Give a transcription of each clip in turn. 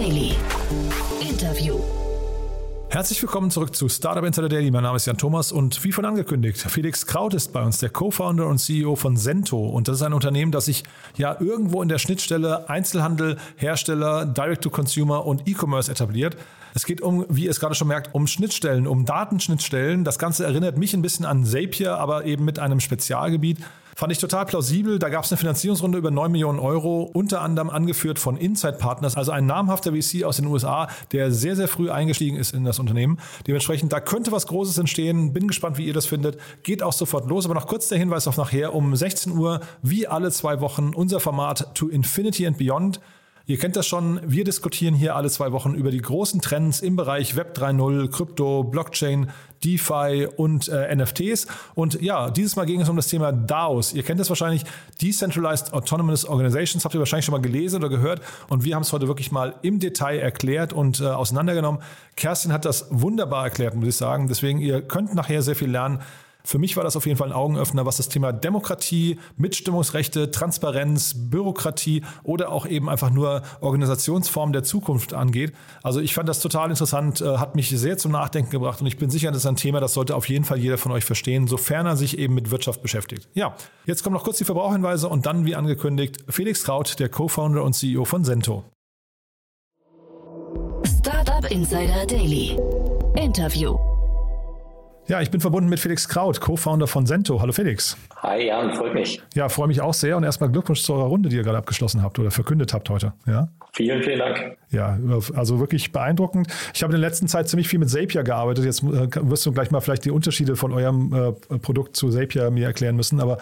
Daily. Interview. Herzlich willkommen zurück zu Startup Insider Daily. Mein Name ist Jan Thomas und wie von angekündigt, Felix Kraut ist bei uns, der Co-Founder und CEO von Sento. Und das ist ein Unternehmen, das sich ja irgendwo in der Schnittstelle Einzelhandel, Hersteller, Direct-to-Consumer und E-Commerce etabliert. Es geht um, wie ihr es gerade schon merkt, um Schnittstellen, um Datenschnittstellen. Das Ganze erinnert mich ein bisschen an Zapier, aber eben mit einem Spezialgebiet. Fand ich total plausibel. Da gab es eine Finanzierungsrunde über 9 Millionen Euro, unter anderem angeführt von Inside Partners, also ein namhafter VC aus den USA, der sehr, sehr früh eingestiegen ist in das Unternehmen. Dementsprechend, da könnte was Großes entstehen. Bin gespannt, wie ihr das findet. Geht auch sofort los. Aber noch kurz der Hinweis auf nachher um 16 Uhr, wie alle zwei Wochen, unser Format To Infinity and Beyond. Ihr kennt das schon, wir diskutieren hier alle zwei Wochen über die großen Trends im Bereich Web 3.0, Krypto, Blockchain, DeFi und äh, NFTs. Und ja, dieses Mal ging es um das Thema DAOs. Ihr kennt das wahrscheinlich, Decentralized Autonomous Organizations, habt ihr wahrscheinlich schon mal gelesen oder gehört. Und wir haben es heute wirklich mal im Detail erklärt und äh, auseinandergenommen. Kerstin hat das wunderbar erklärt, muss ich sagen. Deswegen, ihr könnt nachher sehr viel lernen. Für mich war das auf jeden Fall ein Augenöffner, was das Thema Demokratie, Mitstimmungsrechte, Transparenz, Bürokratie oder auch eben einfach nur Organisationsformen der Zukunft angeht. Also ich fand das total interessant, äh, hat mich sehr zum Nachdenken gebracht und ich bin sicher, das ist ein Thema, das sollte auf jeden Fall jeder von euch verstehen, sofern er sich eben mit Wirtschaft beschäftigt. Ja, jetzt kommen noch kurz die Verbraucherhinweise und dann, wie angekündigt, Felix Kraut, der Co-Founder und CEO von Sento. Startup Insider Daily. Interview. Ja, ich bin verbunden mit Felix Kraut, Co-Founder von Sento. Hallo Felix. Hi Jan, freut mich. Ja, freue mich auch sehr und erstmal Glückwunsch zu eurer Runde, die ihr gerade abgeschlossen habt oder verkündet habt heute. Ja. Vielen, vielen Dank. Ja, also wirklich beeindruckend. Ich habe in der letzten Zeit ziemlich viel mit Zapier gearbeitet. Jetzt äh, wirst du gleich mal vielleicht die Unterschiede von eurem äh, Produkt zu Zapier mir erklären müssen, aber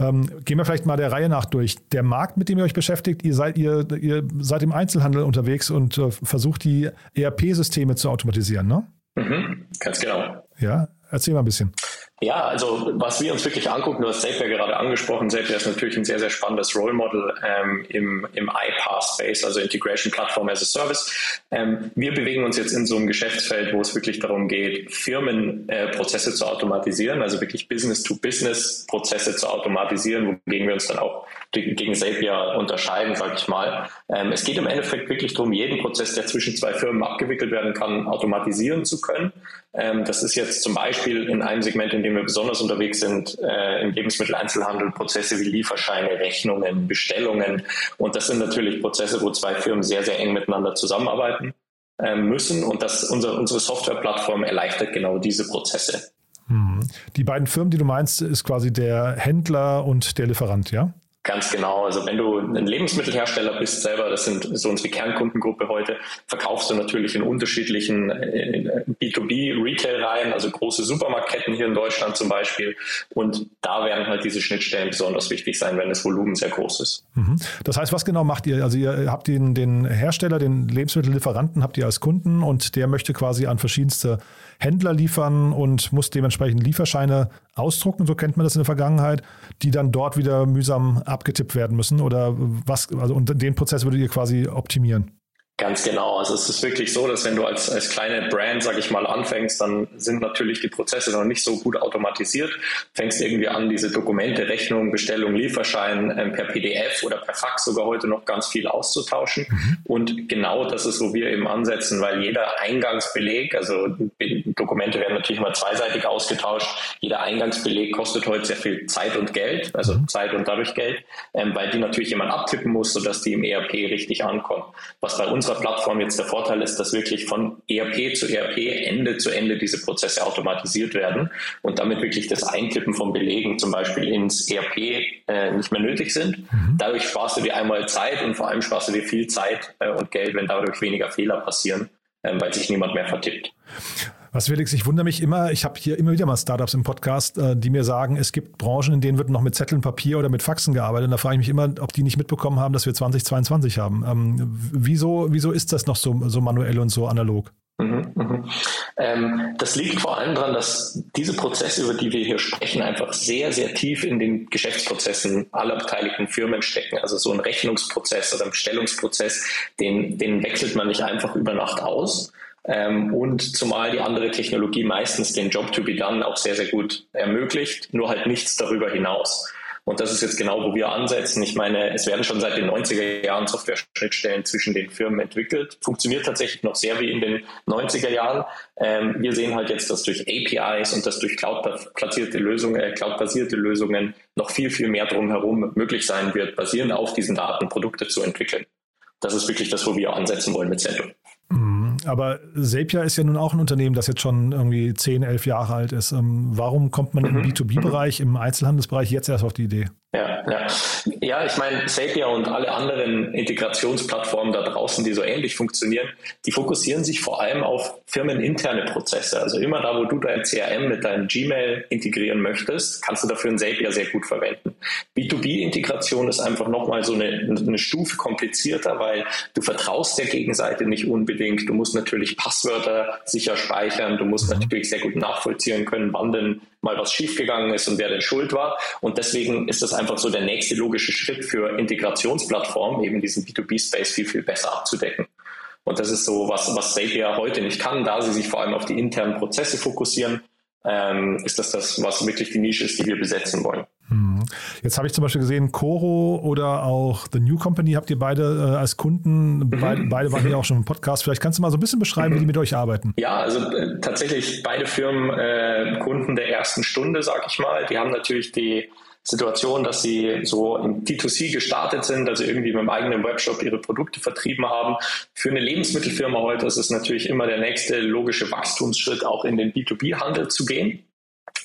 ähm, gehen wir vielleicht mal der Reihe nach durch. Der Markt, mit dem ihr euch beschäftigt, ihr seid, ihr, ihr seid im Einzelhandel unterwegs und äh, versucht die ERP-Systeme zu automatisieren, ne? Mhm, ganz genau. Ja, erzähl mal ein bisschen. Ja, also was wir uns wirklich angucken, du hast Zapier gerade angesprochen, Zapier ist natürlich ein sehr, sehr spannendes Role Model ähm, im, im iPaaS-Space, also Integration Platform as a Service. Ähm, wir bewegen uns jetzt in so einem Geschäftsfeld, wo es wirklich darum geht, Firmenprozesse äh, zu automatisieren, also wirklich Business-to-Business-Prozesse zu automatisieren, wogegen wir uns dann auch gegen Zapier unterscheiden, sage ich mal. Ähm, es geht im Endeffekt wirklich darum, jeden Prozess, der zwischen zwei Firmen abgewickelt werden kann, automatisieren zu können. Ähm, das ist jetzt zum Beispiel in einem Segment, in dem wir besonders unterwegs sind, äh, im Lebensmitteleinzelhandel, Prozesse wie Lieferscheine, Rechnungen, Bestellungen. Und das sind natürlich Prozesse, wo zwei Firmen sehr, sehr eng miteinander zusammenarbeiten äh, müssen. Und das, unser, unsere Softwareplattform erleichtert genau diese Prozesse. Hm. Die beiden Firmen, die du meinst, ist quasi der Händler und der Lieferant, ja? Ganz genau. Also wenn du ein Lebensmittelhersteller bist selber, das sind so unsere Kernkundengruppe heute, verkaufst du natürlich in unterschiedlichen B2B-Retail-Reihen, also große Supermarktketten hier in Deutschland zum Beispiel. Und da werden halt diese Schnittstellen besonders wichtig sein, wenn das Volumen sehr groß ist. Mhm. Das heißt, was genau macht ihr? Also ihr habt den, den Hersteller, den Lebensmittellieferanten habt ihr als Kunden und der möchte quasi an verschiedenste Händler liefern und muss dementsprechend Lieferscheine ausdrucken, so kennt man das in der Vergangenheit, die dann dort wieder mühsam abgetippt werden müssen oder was, also und den Prozess würdet ihr quasi optimieren? Ganz genau. Also es ist wirklich so, dass wenn du als, als kleine Brand, sag ich mal, anfängst, dann sind natürlich die Prozesse noch nicht so gut automatisiert. Fängst irgendwie an, diese Dokumente, Rechnung, Bestellung, Lieferschein äh, per PDF oder per Fax sogar heute noch ganz viel auszutauschen. Mhm. Und genau das ist, wo wir eben ansetzen, weil jeder Eingangsbeleg, also Dokumente werden natürlich mal zweiseitig ausgetauscht, jeder Eingangsbeleg kostet heute sehr viel Zeit und Geld, also mhm. Zeit und dadurch Geld, ähm, weil die natürlich jemand abtippen muss, sodass die im ERP richtig ankommen. Was bei uns unserer Plattform jetzt der Vorteil ist, dass wirklich von ERP zu ERP, Ende zu Ende diese Prozesse automatisiert werden und damit wirklich das Eintippen von Belegen zum Beispiel ins ERP äh, nicht mehr nötig sind. Mhm. Dadurch sparst du dir einmal Zeit und vor allem sparst du dir viel Zeit äh, und Geld, wenn dadurch weniger Fehler passieren, äh, weil sich niemand mehr vertippt. Was Felix, ich wundere mich immer, ich habe hier immer wieder mal Startups im Podcast, äh, die mir sagen, es gibt Branchen, in denen wird noch mit Zetteln, Papier oder mit Faxen gearbeitet. Und da frage ich mich immer, ob die nicht mitbekommen haben, dass wir 2022 haben. Ähm, wieso, wieso ist das noch so, so manuell und so analog? Mhm, mhm. Ähm, das liegt vor allem daran, dass diese Prozesse, über die wir hier sprechen, einfach sehr, sehr tief in den Geschäftsprozessen aller beteiligten Firmen stecken. Also so ein Rechnungsprozess oder ein Bestellungsprozess, den, den wechselt man nicht einfach über Nacht aus, ähm, und zumal die andere Technologie meistens den Job to be done auch sehr, sehr gut ermöglicht, nur halt nichts darüber hinaus. Und das ist jetzt genau, wo wir ansetzen. Ich meine, es werden schon seit den 90er Jahren Software-Schnittstellen zwischen den Firmen entwickelt. Funktioniert tatsächlich noch sehr wie in den 90er Jahren. Ähm, wir sehen halt jetzt, dass durch APIs und dass durch Cloud-basierte Lösungen, äh, Cloud-basierte Lösungen noch viel, viel mehr drumherum möglich sein wird, basierend auf diesen Daten Produkte zu entwickeln. Das ist wirklich das, wo wir ansetzen wollen mit Cento. Mhm. Aber Zapier ist ja nun auch ein Unternehmen, das jetzt schon irgendwie 10, 11 Jahre alt ist. Ähm, warum kommt man im mhm. B2B-Bereich, im Einzelhandelsbereich jetzt erst auf die Idee? Ja, ja. ja, ich meine, Zapier und alle anderen Integrationsplattformen da draußen, die so ähnlich funktionieren, die fokussieren sich vor allem auf firmeninterne Prozesse. Also immer da, wo du dein CRM mit deinem Gmail integrieren möchtest, kannst du dafür ein Zapier sehr gut verwenden. B2B-Integration ist einfach nochmal so eine, eine Stufe komplizierter, weil du vertraust der Gegenseite nicht unbedingt. Du musst natürlich Passwörter sicher speichern. Du musst natürlich sehr gut nachvollziehen können, wann denn mal was schiefgegangen ist und wer denn schuld war. Und deswegen ist das einfach so der nächste logische Schritt für Integrationsplattformen, eben diesen B2B-Space viel, viel besser abzudecken. Und das ist so, was, was Zapier heute nicht kann, da sie sich vor allem auf die internen Prozesse fokussieren, ähm, ist das das, was wirklich die Nische ist, die wir besetzen wollen. Jetzt habe ich zum Beispiel gesehen, Coro oder auch The New Company habt ihr beide äh, als Kunden. Mhm. Beide, beide waren hier auch schon im Podcast. Vielleicht kannst du mal so ein bisschen beschreiben, wie die mit euch arbeiten. Ja, also äh, tatsächlich beide Firmen äh, Kunden der ersten Stunde, sag ich mal. Die haben natürlich die Situation, dass sie so im D2C gestartet sind, also irgendwie mit dem eigenen Webshop ihre Produkte vertrieben haben. Für eine Lebensmittelfirma heute ist es natürlich immer der nächste logische Wachstumsschritt, auch in den B2B-Handel zu gehen.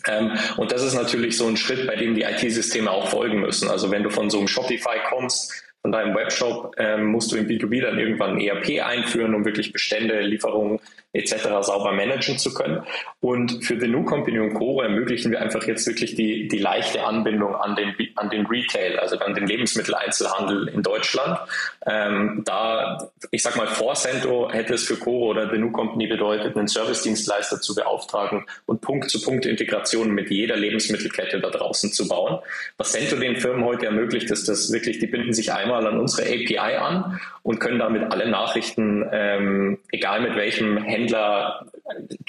Ähm, und das ist natürlich so ein Schritt, bei dem die IT-Systeme auch folgen müssen. Also wenn du von so einem Shopify kommst, von deinem Webshop, ähm, musst du in B2B dann irgendwann ein ERP einführen, um wirklich Bestände, Lieferungen etc. sauber managen zu können. Und für The New Company und Coro ermöglichen wir einfach jetzt wirklich die, die leichte Anbindung an den, an den Retail, also an den Lebensmitteleinzelhandel in Deutschland. Ähm, da, ich sag mal, vor Cento hätte es für Coro oder The New Company bedeutet, einen Service-Dienstleister zu beauftragen und Punkt-zu-Punkt-Integration mit jeder Lebensmittelkette da draußen zu bauen. Was Cento den Firmen heute ermöglicht, ist, dass wirklich, die binden sich einmal an unsere API an und können damit alle Nachrichten, ähm, egal mit welchem Händler,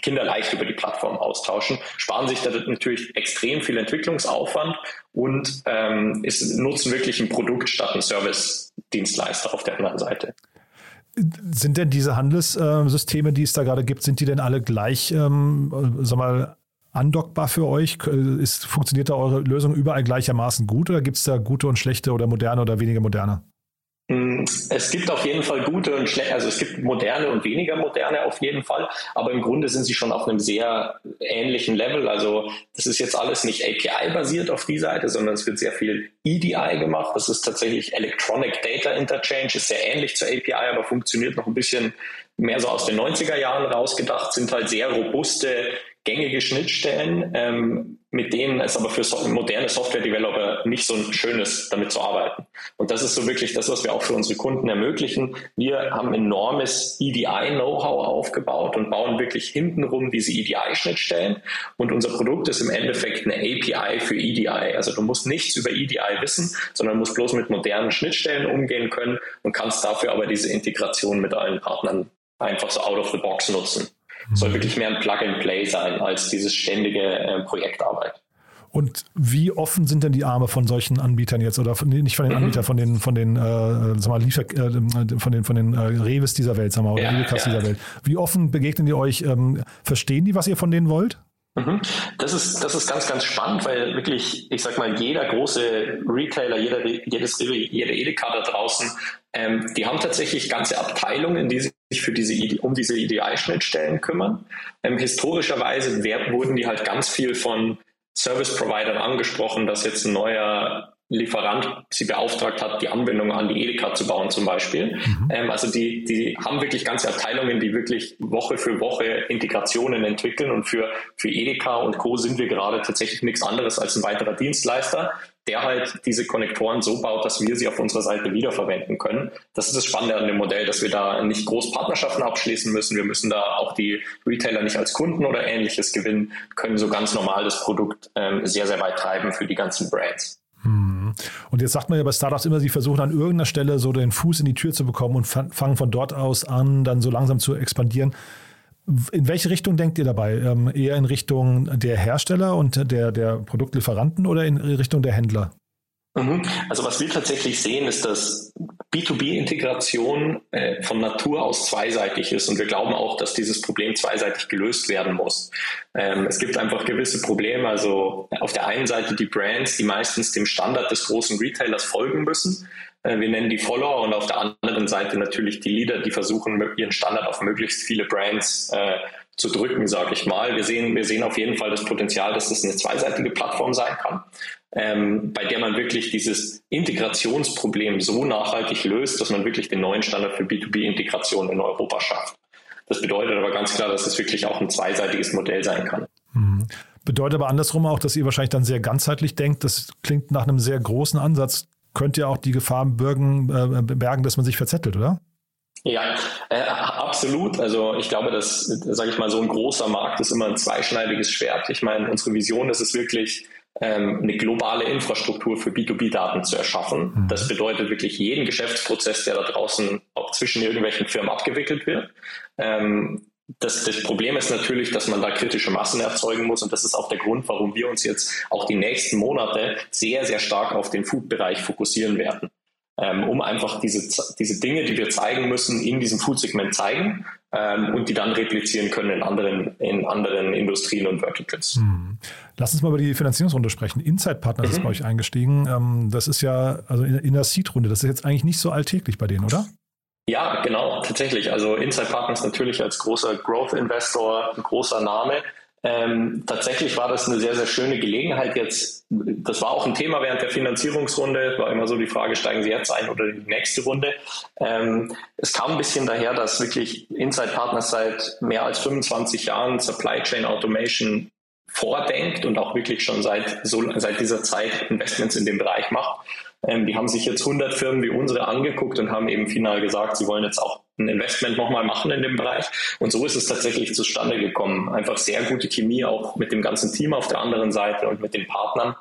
kinderleicht über die Plattform austauschen, sparen sich da natürlich extrem viel Entwicklungsaufwand und ähm, ist, nutzen wirklich ein Produkt statt ein Service-Dienstleister auf der anderen Seite. Sind denn diese Handelssysteme, die es da gerade gibt, sind die denn alle gleich, ähm, sag mal, andockbar für euch? Ist, funktioniert da eure Lösung überall gleichermaßen gut oder gibt es da gute und schlechte oder moderne oder weniger moderne? Mm, es gibt auf jeden Fall gute und schlechte, also es gibt moderne und weniger moderne auf jeden Fall, aber im Grunde sind sie schon auf einem sehr ähnlichen Level. Also das ist jetzt alles nicht API-basiert auf die Seite, sondern es wird sehr viel EDI gemacht. Das ist tatsächlich Electronic Data Interchange, ist sehr ähnlich zur API, aber funktioniert noch ein bisschen mehr so aus den 90er Jahren rausgedacht, sind halt sehr robuste gängige Schnittstellen, ähm, mit denen es aber für so moderne Software-Developer nicht so schön ist, damit zu arbeiten. Und das ist so wirklich das, was wir auch für unsere Kunden ermöglichen. Wir haben enormes EDI-Know-how aufgebaut und bauen wirklich hintenrum diese EDI-Schnittstellen. Und unser Produkt ist im Endeffekt eine API für EDI. Also du musst nichts über EDI wissen, sondern musst bloß mit modernen Schnittstellen umgehen können und kannst dafür aber diese Integration mit allen Partnern einfach so out of the box nutzen soll wirklich mehr ein Plug-and-Play sein als dieses ständige äh, Projektarbeit. Und wie offen sind denn die Arme von solchen Anbietern jetzt oder von, nicht von den mhm. Anbietern, von den von den äh, sag mal, Liefer, äh, von den von den äh, Reves dieser Welt, sag mal, oder ja, ja. dieser Welt. Wie offen begegnen die euch? Ähm, verstehen die, was ihr von denen wollt? Mhm. Das ist, das ist ganz, ganz spannend, weil wirklich, ich sag mal, jeder große Retailer, jeder, jedes, jede Edeka da draußen, ähm, die haben tatsächlich ganze Abteilungen, die sich für diese, um diese EDI-Schnittstellen kümmern. Ähm, historischerweise wurden die halt ganz viel von Service-Providern angesprochen, dass jetzt ein neuer Lieferant sie beauftragt hat, die Anbindung an die Edeka zu bauen zum Beispiel. Mhm. Ähm, also die, die haben wirklich ganze Abteilungen, die wirklich Woche für Woche Integrationen entwickeln und für, für Edeka und Co. sind wir gerade tatsächlich nichts anderes als ein weiterer Dienstleister, der halt diese Konnektoren so baut, dass wir sie auf unserer Seite wiederverwenden können. Das ist das Spannende an dem Modell, dass wir da nicht groß Partnerschaften abschließen müssen. Wir müssen da auch die Retailer nicht als Kunden oder ähnliches gewinnen, können so ganz normal das Produkt ähm, sehr, sehr weit treiben für die ganzen Brands. Hm. Und jetzt sagt man ja bei Startups immer, sie versuchen an irgendeiner Stelle so den Fuß in die Tür zu bekommen und fangen von dort aus an, dann so langsam zu expandieren. In welche Richtung denkt ihr dabei? Ähm, eher in Richtung der Hersteller und der, der Produktlieferanten oder in Richtung der Händler? Mhm. Also was wir tatsächlich sehen, ist, dass B2B-Integration äh, von Natur aus zweiseitig ist und wir glauben auch, dass dieses Problem zweiseitig gelöst werden muss. Ähm, es gibt einfach gewisse Probleme. Also auf der einen Seite die Brands, die meistens dem Standard des großen Retailers folgen müssen. Äh, wir nennen die Follower und auf der anderen Seite natürlich die Leader, die versuchen, ihren Standard auf möglichst viele Brands äh, zu drücken, sage ich mal. Wir sehen, wir sehen auf jeden Fall das Potenzial, dass das eine zweiseitige Plattform sein kann ähm, bei der man wirklich dieses Integrationsproblem so nachhaltig löst, dass man wirklich den neuen Standard für B2B-Integration in Europa schafft. Das bedeutet aber ganz klar, dass es wirklich auch ein zweiseitiges Modell sein kann. Mhm. Bedeutet aber andersrum auch, dass ihr wahrscheinlich dann sehr ganzheitlich denkt. Das klingt nach einem sehr großen Ansatz. Könnt ihr auch die Gefahr bergen, äh, bergen dass man sich verzettelt, oder? Ja, äh, absolut. Also ich glaube, dass, sage ich mal, so ein großer Markt ist immer ein zweischneidiges Schwert. Ich meine, unsere Vision ist es wirklich, ähm, eine globale Infrastruktur für B2B-Daten zu erschaffen. Mhm. Das bedeutet wirklich jeden Geschäftsprozess, der da draußen auch zwischen irgendwelchen Firmen abgewickelt wird. Ähm, das, das, Problem ist natürlich, dass man da kritische Massen erzeugen muss und das ist auch der Grund, warum wir uns jetzt auch die nächsten Monate sehr, sehr stark auf den Food-Bereich fokussieren werden ähm, um einfach diese, diese Dinge, die wir zeigen müssen, in diesem Food-Segment zeigen ähm, und die dann replizieren können in anderen, in anderen Industrien und Verticals. Hm. Lass uns mal über die Finanzierungsrunde sprechen. Inside Partners mhm. ist bei euch eingestiegen. Ähm, das ist ja, also in, in der Seed-Runde, das ist jetzt eigentlich nicht so alltäglich bei denen, oder? Ja, genau, tatsächlich. Also Inside Partners natürlich als großer Growth Investor, ein großer Name. Ähm, tatsächlich war das eine sehr, sehr schöne Gelegenheit jetzt. Das war auch ein Thema während der Finanzierungsrunde. War immer so die Frage, steigen Sie jetzt ein oder in die nächste Runde? Ähm, es kam ein bisschen daher, dass wirklich Inside Partners seit mehr als 25 Jahren Supply Chain Automation vordenkt und auch wirklich schon seit, so, seit dieser Zeit Investments in dem Bereich macht. Ähm, die haben sich jetzt 100 Firmen wie unsere angeguckt und haben eben final gesagt, sie wollen jetzt auch ein Investment nochmal machen in dem Bereich. Und so ist es tatsächlich zustande gekommen. Einfach sehr gute Chemie auch mit dem ganzen Team auf der anderen Seite und mit den Partnern,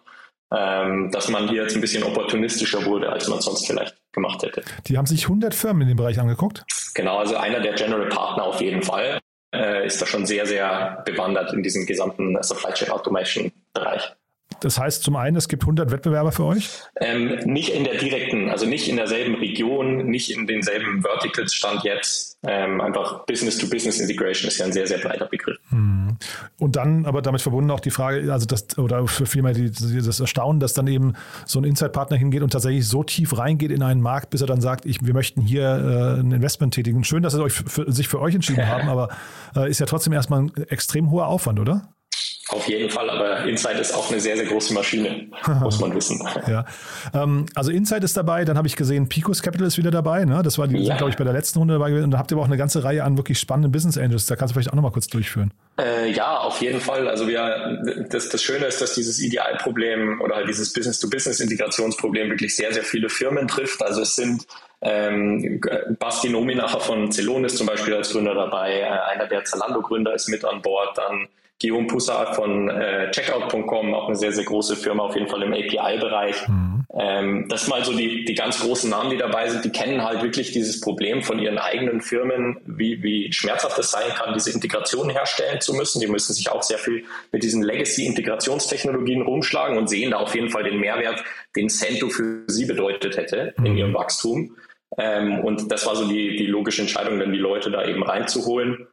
ähm, dass man hier jetzt ein bisschen opportunistischer wurde, als man sonst vielleicht gemacht hätte. Die haben sich 100 Firmen in dem Bereich angeguckt? Genau, also einer der General Partner auf jeden Fall äh, ist da schon sehr, sehr bewandert in diesem gesamten Supply Chain Automation Bereich. Das heißt zum einen, es gibt 100 Wettbewerber für euch? Ähm, nicht in der direkten, also nicht in derselben Region, nicht in denselben Verticals stand jetzt. Ähm, einfach Business-to-Business-Integration ist ja ein sehr, sehr breiter Begriff. Hm. Und dann aber damit verbunden auch die Frage, also das, oder für vielmehr die, das Erstaunen, dass dann eben so ein Inside-Partner hingeht und tatsächlich so tief reingeht in einen Markt, bis er dann sagt, ich, wir möchten hier äh, ein Investment tätigen. Schön, dass sie euch für, sich für euch entschieden haben, aber äh, ist ja trotzdem erstmal ein extrem hoher Aufwand, oder? Auf jeden Fall, aber Insight ist auch eine sehr, sehr große Maschine, muss man wissen. ja. Ähm, also Insight ist dabei, dann habe ich gesehen, Picos Capital ist wieder dabei. Ne? Das war die, ja. glaube ich, bei der letzten Runde dabei gewesen. Und da habt ihr aber auch eine ganze Reihe an wirklich spannenden Business Angels. Da kannst du vielleicht auch nochmal kurz durchführen. Äh, ja, auf jeden Fall. Also wir, das, das Schöne ist, dass dieses Idealproblem oder halt dieses Business-to-Business-Integrationsproblem wirklich sehr, sehr viele Firmen trifft. Also es sind ähm, Basti Nominacher von Zelon ist zum Beispiel als Gründer dabei. Äh, einer der Zalando-Gründer ist mit an Bord. Dann Guillaume Poussard von äh, Checkout.com, auch eine sehr, sehr große Firma, auf jeden Fall im API-Bereich. Mhm. Ähm, das sind mal so die, die ganz großen Namen, die dabei sind, die kennen halt wirklich dieses Problem von ihren eigenen Firmen, wie, wie schmerzhaft es sein kann, diese Integration herstellen zu müssen. Die müssen sich auch sehr viel mit diesen Legacy-Integrationstechnologien rumschlagen und sehen da auf jeden Fall den Mehrwert, den Cento für sie bedeutet hätte mhm. in ihrem Wachstum. Ähm, und das war so die, die logische Entscheidung, dann die Leute da eben reinzuholen.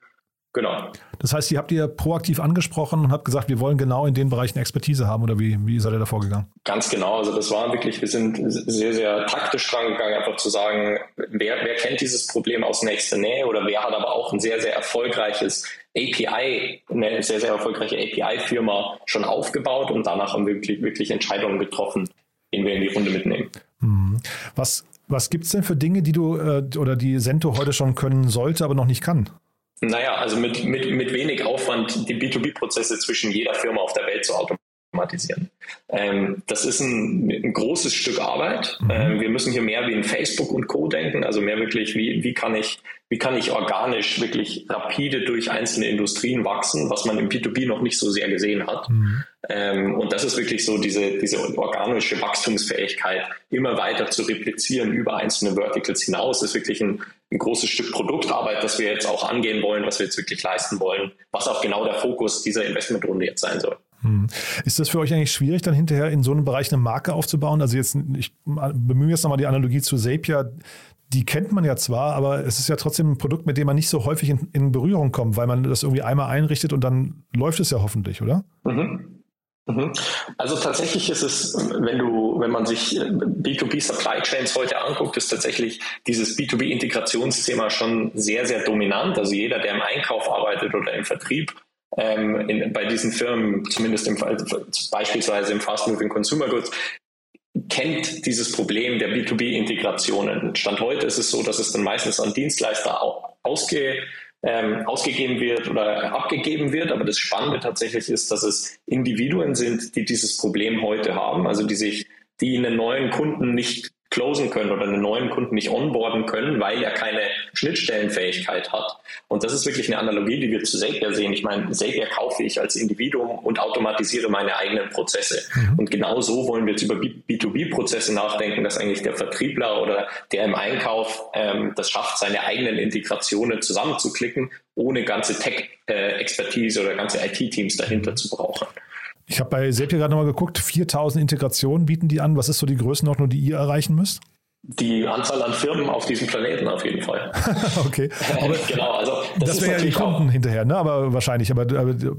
Genau. Das heißt, ihr habt ihr proaktiv angesprochen und habt gesagt, wir wollen genau in den Bereichen Expertise haben oder wie, wie seid ihr da vorgegangen? Ganz genau. Also das war wirklich, wir sind sehr, sehr taktisch dran gegangen, einfach zu sagen, wer, wer kennt dieses Problem aus nächster Nähe oder wer hat aber auch ein sehr, sehr erfolgreiches API, eine sehr, sehr erfolgreiche API-Firma schon aufgebaut und danach haben wir wirklich, wirklich Entscheidungen getroffen, die wir in die Runde mitnehmen. Mhm. Was, was gibt es denn für Dinge, die du äh, oder die Sento heute schon können sollte, aber noch nicht kann? Naja, also mit, mit, mit wenig Aufwand die B2B-Prozesse zwischen jeder Firma auf der Welt zu automatisieren. Ähm, das ist ein, ein, großes Stück Arbeit. Mhm. Ähm, wir müssen hier mehr wie in Facebook und Co. denken, also mehr wirklich, wie, wie, kann ich, wie kann ich organisch wirklich rapide durch einzelne Industrien wachsen, was man im B2B noch nicht so sehr gesehen hat. Mhm. Ähm, und das ist wirklich so diese, diese organische Wachstumsfähigkeit, immer weiter zu replizieren über einzelne Verticals hinaus, das ist wirklich ein, ein großes Stück Produktarbeit, das wir jetzt auch angehen wollen, was wir jetzt wirklich leisten wollen, was auch genau der Fokus dieser Investmentrunde jetzt sein soll. Hm. Ist das für euch eigentlich schwierig, dann hinterher in so einem Bereich eine Marke aufzubauen? Also jetzt, ich bemühe jetzt nochmal die Analogie zu Zapier. Die kennt man ja zwar, aber es ist ja trotzdem ein Produkt, mit dem man nicht so häufig in, in Berührung kommt, weil man das irgendwie einmal einrichtet und dann läuft es ja hoffentlich, oder? Mhm. Mhm. Also tatsächlich ist es, wenn du, wenn man sich B2B Supply Chains heute anguckt, ist tatsächlich dieses B2B Integrationsthema schon sehr, sehr dominant. Also jeder, der im Einkauf arbeitet oder im Vertrieb, ähm, in, bei diesen Firmen, zumindest im, beispielsweise im Fast Moving Consumer Goods, kennt dieses Problem der B2B-Integrationen. Stand heute ist es so, dass es dann meistens an Dienstleister ausge, ähm, ausgegeben wird oder abgegeben wird. Aber das Spannende tatsächlich ist, dass es Individuen sind, die dieses Problem heute haben, also die sich, die einen neuen Kunden nicht closen können oder einen neuen Kunden nicht onboarden können, weil er keine Schnittstellenfähigkeit hat. Und das ist wirklich eine Analogie, die wir zu Zapier sehen. Ich meine, Zapier kaufe ich als Individuum und automatisiere meine eigenen Prozesse. Mhm. Und genau so wollen wir jetzt über B2B-Prozesse nachdenken, dass eigentlich der Vertriebler oder der im Einkauf ähm, das schafft, seine eigenen Integrationen zusammenzuklicken, ohne ganze Tech-Expertise oder ganze IT-Teams dahinter zu brauchen. Ich habe bei Zapier gerade nochmal geguckt, 4000 Integrationen bieten die an. Was ist so die Größenordnung, die ihr erreichen müsst? Die Anzahl an Firmen auf diesem Planeten auf jeden Fall. okay. Aber genau, also das, das wäre ja die Kunden hinterher, ne? Aber wahrscheinlich. Aber,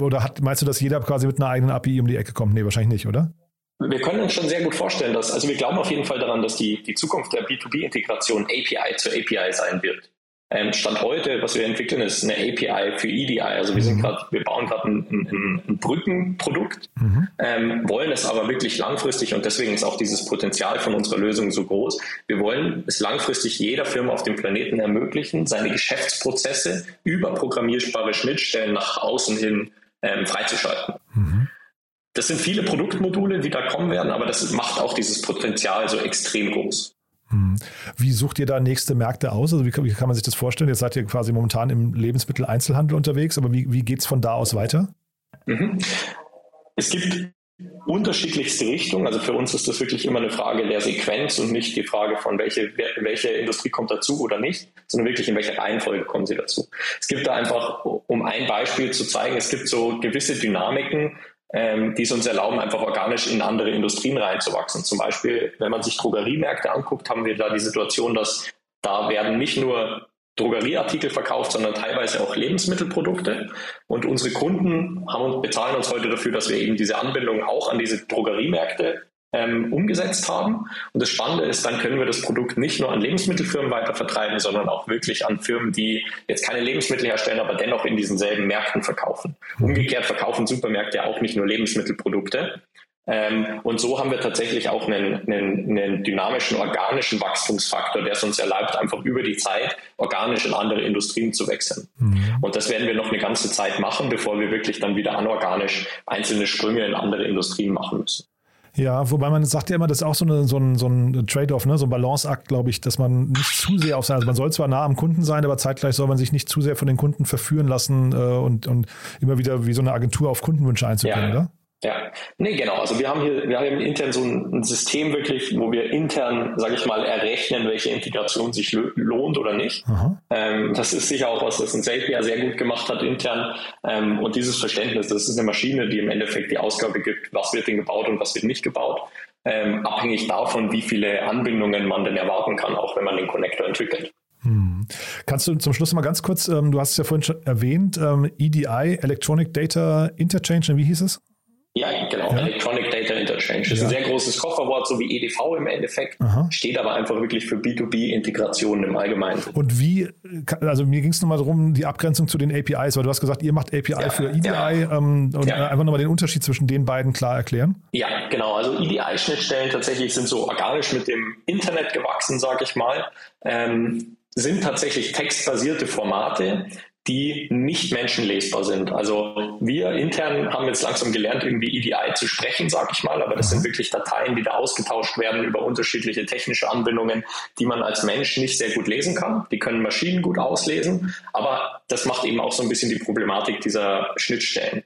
oder hat, meinst du, dass jeder quasi mit einer eigenen API um die Ecke kommt? Nee, wahrscheinlich nicht, oder? Wir können uns schon sehr gut vorstellen, dass, also wir glauben auf jeden Fall daran, dass die, die Zukunft der B2B-Integration API zu API sein wird. Ähm, Stand heute, was wir entwickeln, ist eine API für EDI. Also wir sind mhm. gerade, wir bauen gerade ein, ein, ein, Brückenprodukt, mhm. ähm, wollen es aber wirklich langfristig und deswegen ist auch dieses Potenzial von unserer Lösung so groß. Wir wollen es langfristig jeder Firma auf dem Planeten ermöglichen, seine Geschäftsprozesse über programmierbare Schnittstellen nach außen hin ähm, freizuschalten. Mhm. Das sind viele Produktmodule, die da kommen werden, aber das macht auch dieses Potenzial so extrem groß. Hm. Wie sucht ihr da nächste Märkte aus? Also wie, wie, kann man sich das vorstellen? Jetzt seid ihr quasi momentan im Lebensmitteleinzelhandel unterwegs, aber wie, wie geht es von da aus weiter? Mhm. Es gibt unterschiedlichste Richtungen. Also für uns ist das wirklich immer eine Frage der Sequenz und nicht die Frage von welche, welche Industrie kommt dazu oder nicht, sondern wirklich in welcher Reihenfolge kommen sie dazu. Es gibt da einfach, um ein Beispiel zu zeigen, es gibt so gewisse Dynamiken, ähm, die es uns erlauben, einfach organisch in andere Industrien reinzuwachsen. Zum Beispiel, wenn man sich Drogeriemärkte anguckt, haben wir da die Situation, dass da werden nicht nur Drogerieartikel verkauft, sondern teilweise auch Lebensmittelprodukte. Und unsere Kunden haben, bezahlen uns heute dafür, dass wir eben diese Anbindung auch an diese Drogeriemärkte ähm, umgesetzt haben. Und das Spannende ist, dann können wir das Produkt nicht nur an Lebensmittelfirmen weiter vertreiben, sondern auch wirklich an Firmen, die jetzt keine Lebensmittel herstellen, aber dennoch in diesen selben Märkten verkaufen. Mhm. Umgekehrt verkaufen Supermärkte ja auch nicht nur Lebensmittelprodukte. Ähm, und so haben wir tatsächlich auch einen, einen, einen dynamischen, organischen Wachstumsfaktor, der es uns erlaubt, einfach über die Zeit organisch in andere Industrien zu wechseln. Mhm. Und das werden wir noch eine ganze Zeit machen, bevor wir wirklich dann wieder anorganisch einzelne Sprünge in andere Industrien machen müssen. Ja, wobei man sagt ja immer, das ist auch so, eine, so ein, so ein Trade-off, ne? so ein Balanceakt, glaube ich, dass man nicht zu sehr auf sein, also man soll zwar nah am Kunden sein, aber zeitgleich soll man sich nicht zu sehr von den Kunden verführen lassen äh, und, und immer wieder wie so eine Agentur auf Kundenwünsche einzugehen, ja. oder? Ja, nee, genau. Also wir haben hier, wir haben intern so ein System wirklich, wo wir intern, sage ich mal, errechnen, welche Integration sich lohnt oder nicht. Ähm, das ist sicher auch was, das ein Zapier sehr gut gemacht hat intern. Ähm, und dieses Verständnis, das ist eine Maschine, die im Endeffekt die Ausgabe gibt, was wird denn gebaut und was wird nicht gebaut. Ähm, abhängig davon, wie viele Anbindungen man denn erwarten kann, auch wenn man den Connector entwickelt. Hm. Kannst du zum Schluss mal ganz kurz, ähm, du hast es ja vorhin schon erwähnt, ähm, EDI, Electronic Data Interchange, wie hieß es? Ja, genau. Ja. Electronic Data Interchange. Das ja. ist ein sehr großes Kofferwort, so wie EDV im Endeffekt. Aha. Steht aber einfach wirklich für B2B-Integration im Allgemeinen. Und wie, also mir ging es nochmal darum, die Abgrenzung zu den APIs, weil du hast gesagt, ihr macht API ja. für EDI ähm, und einfach nochmal den Unterschied zwischen den beiden klar erklären. Ja, genau. Also EDI-Schnittstellen tatsächlich sind so organisch mit dem Internet gewachsen, sage ich mal. Ähm, sind tatsächlich textbasierte Formate, die nicht menschenlesbar sind. Also wir intern haben jetzt langsam gelernt, irgendwie EDI zu sprechen, sag ich mal, aber das sind mhm. wirklich Dateien, die da ausgetauscht werden über unterschiedliche technische Anbindungen, die man als Mensch nicht sehr gut lesen kann. Die können Maschinen gut auslesen, aber das macht eben auch so ein bisschen die Problematik dieser Schnittstellen.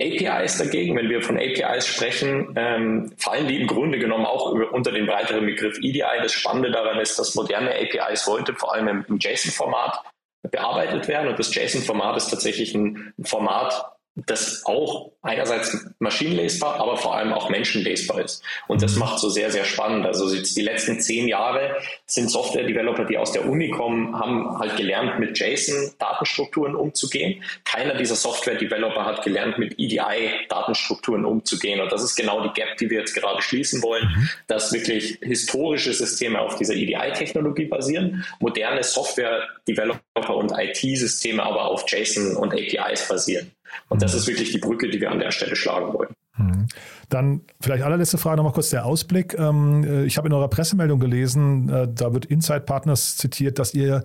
APIs dagegen, wenn wir von APIs sprechen, ähm, fallen die im Grunde genommen auch über, unter den breiteren Begriff EDI. Das Spannende daran ist, dass moderne APIs heute vor allem im, im JSON-Format bearbeitet werden. Und das JSON-Format ist tatsächlich ein Format, das auch einerseits maschinenlesbar, aber vor allem auch menschenlesbar ist. Und das mhm. macht so sehr, sehr spannend. Also die letzten zehn Jahre sind Software-Developer, die aus der Uni kommen, haben halt gelernt, mit JSON-Datenstrukturen umzugehen. Keiner dieser Software-Developer hat gelernt, mit EDI-Datenstrukturen umzugehen. Und das ist genau die Gap, die wir jetzt gerade schließen wollen, mhm. dass wirklich historische Systeme auf dieser EDI-Technologie basieren, moderne Software-Developer und IT-Systeme aber auf JSON und APIs basieren. Und das ist wirklich die Brücke, die wir an der Stelle schlagen wollen. Mhm. Dann vielleicht allerletzte Frage nochmal kurz der Ausblick. Ähm, äh, ich habe in eurer Pressemeldung gelesen, äh, da wird Inside Partners zitiert, dass ihr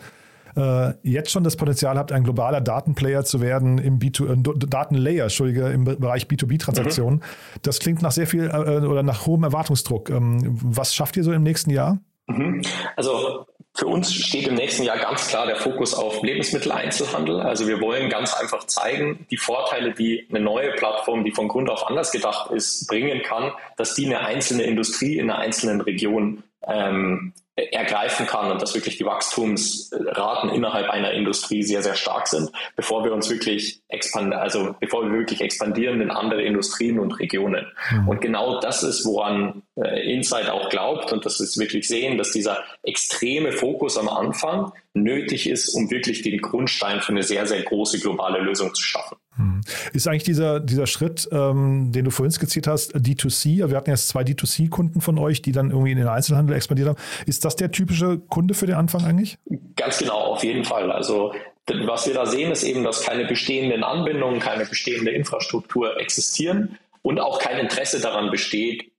äh, jetzt schon das Potenzial habt, ein globaler Datenplayer zu werden im B2, Datenlayer, Entschuldige, im Bereich B2B-Transaktionen. Mhm. Das klingt nach sehr viel oder nach hohem Erwartungsdruck. Ähm, was schafft ihr so im nächsten Jahr? Mhm. Also für uns steht im nächsten Jahr ganz klar der Fokus auf Lebensmitteleinzelhandel. Also wir wollen ganz einfach zeigen, die Vorteile, die eine neue Plattform, die von Grund auf anders gedacht ist, bringen kann, dass die eine einzelne Industrie in einer einzelnen Region ähm, ergreifen kann und dass wirklich die Wachstumsraten innerhalb einer Industrie sehr, sehr stark sind, bevor wir uns wirklich expandieren, also bevor wir wirklich expandieren in andere Industrien und Regionen. Mhm. Und genau das ist, woran äh, Insight auch glaubt und das ist wirklich sehen, dass dieser extreme Fokus am Anfang nötig ist, um wirklich den Grundstein für eine sehr, sehr große globale Lösung zu schaffen. Hm. Ist eigentlich dieser, dieser Schritt, ähm, den du vorhin skizziert hast, D2C, wir hatten jetzt zwei D2C-Kunden von euch, die dann irgendwie in den Einzelhandel expandiert haben. Ist das der typische Kunde für den Anfang eigentlich? Ganz genau, auf jeden Fall. Also was wir da sehen, ist eben, dass keine bestehenden Anbindungen, keine bestehende Infrastruktur existieren und auch kein Interesse daran besteht,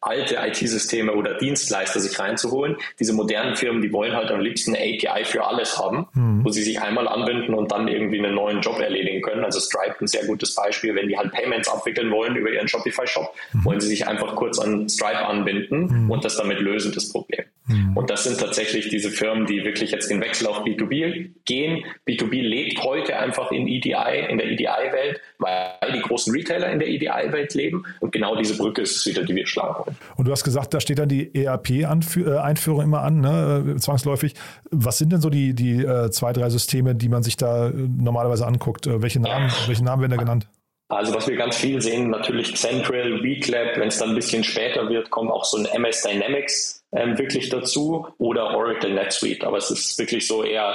alte IT-Systeme oder Dienstleister sich reinzuholen. Diese modernen Firmen, die wollen halt am liebsten eine API für alles haben, mhm. wo sie sich einmal anbinden und dann irgendwie einen neuen Job erledigen können. Also Stripe ein sehr gutes Beispiel, wenn die halt Payments abwickeln wollen über ihren Shopify-Shop, mhm. wollen sie sich einfach kurz an Stripe anbinden mhm. und das damit lösen, das Problem. Mhm. Und das sind tatsächlich diese Firmen, die wirklich jetzt den Wechsel auf B2B gehen. B2B lebt heute einfach in EDI, in der EDI-Welt, weil die großen Retailer in der EDI-Welt leben. Und genau diese Brücke ist es wieder, die wir schlagen wollen. Und du hast gesagt, da steht dann die ERP-Einführung immer an, ne? Äh, zwangsläufig. Was sind denn so die, die äh, zwei, drei Systeme, die man sich da äh, normalerweise anguckt? welche, Namen, welche Namen werden da genannt? Also was wir ganz viel sehen, natürlich Central, Weeklab, wenn es dann ein bisschen später wird, kommt auch so ein MS Dynamics ähm, wirklich dazu oder Oracle NetSuite. Aber es ist wirklich so eher,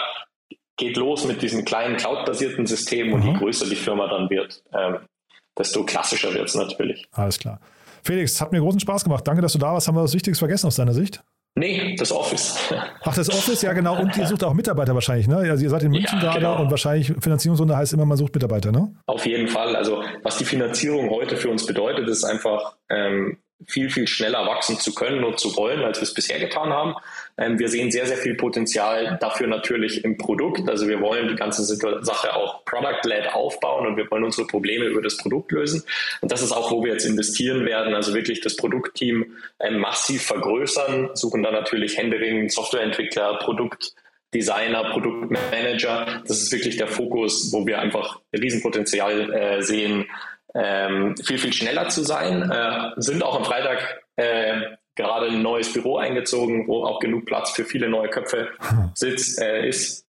geht los mit diesen kleinen Cloud-basierten Systemen und je mhm. größer die Firma dann wird, ähm, desto klassischer wird es natürlich. Alles klar. Felix, hat mir großen Spaß gemacht. Danke, dass du da warst. Haben wir was Wichtiges vergessen aus deiner Sicht? Nee, das Office. Ach, das Office, ja genau. Und ihr sucht auch Mitarbeiter wahrscheinlich, ne? Also ihr seid in München ja, gerade genau. und wahrscheinlich Finanzierungsrunde heißt immer, man sucht Mitarbeiter, ne? Auf jeden Fall. Also was die Finanzierung heute für uns bedeutet, ist einfach ähm, viel, viel schneller wachsen zu können und zu wollen, als wir es bisher getan haben. Ähm, wir sehen sehr, sehr viel Potenzial dafür natürlich im Produkt. Also wir wollen die ganze Sache auch product-led aufbauen und wir wollen unsere Probleme über das Produkt lösen. Und das ist auch, wo wir jetzt investieren werden. Also wirklich das Produktteam ähm, massiv vergrößern, suchen dann natürlich händeringend Softwareentwickler, Produktdesigner, Produktmanager. Das ist wirklich der Fokus, wo wir einfach Riesenpotenzial äh, sehen, ähm, viel, viel schneller zu sein. Äh, sind auch am Freitag äh, gerade ein neues Büro eingezogen, wo auch genug Platz für viele neue Köpfe sitzt, äh, ist.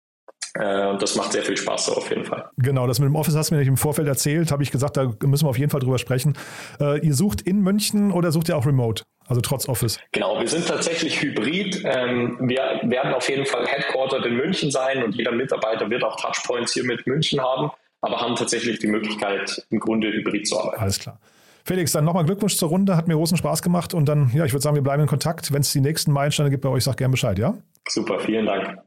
Äh, und das macht sehr viel Spaß so auf jeden Fall. Genau, das mit dem Office hast du mir nicht im Vorfeld erzählt, habe ich gesagt, da müssen wir auf jeden Fall drüber sprechen. Äh, ihr sucht in München oder sucht ihr auch remote? Also trotz Office. Genau, wir sind tatsächlich hybrid. Ähm, wir werden auf jeden Fall Headquartered in München sein und jeder Mitarbeiter wird auch Touchpoints hier mit München haben aber haben tatsächlich die Möglichkeit, im Grunde hybrid zu arbeiten. Alles klar. Felix, dann nochmal Glückwunsch zur Runde, hat mir großen Spaß gemacht und dann, ja, ich würde sagen, wir bleiben in Kontakt. Wenn es die nächsten Meilensteine gibt bei euch, sag gerne Bescheid, ja? Super, vielen Dank.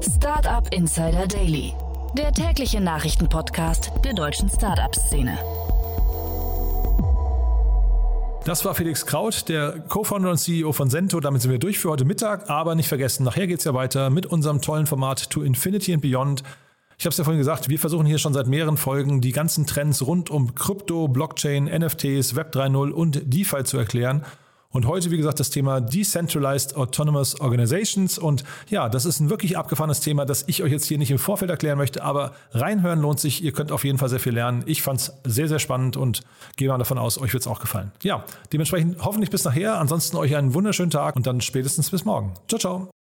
Startup Insider Daily, der tägliche Nachrichtenpodcast der deutschen Startup-Szene. Das war Felix Kraut, der Co-Founder und CEO von Sento. Damit sind wir durch für heute Mittag. Aber nicht vergessen, nachher geht es ja weiter mit unserem tollen Format To Infinity and Beyond. Ich habe es ja vorhin gesagt, wir versuchen hier schon seit mehreren Folgen die ganzen Trends rund um Krypto, Blockchain, NFTs, Web 3.0 und DeFi zu erklären. Und heute, wie gesagt, das Thema Decentralized Autonomous Organizations. Und ja, das ist ein wirklich abgefahrenes Thema, das ich euch jetzt hier nicht im Vorfeld erklären möchte, aber reinhören lohnt sich. Ihr könnt auf jeden Fall sehr viel lernen. Ich fand es sehr, sehr spannend und gehe mal davon aus, euch wird es auch gefallen. Ja, dementsprechend hoffentlich bis nachher. Ansonsten euch einen wunderschönen Tag und dann spätestens bis morgen. Ciao, ciao.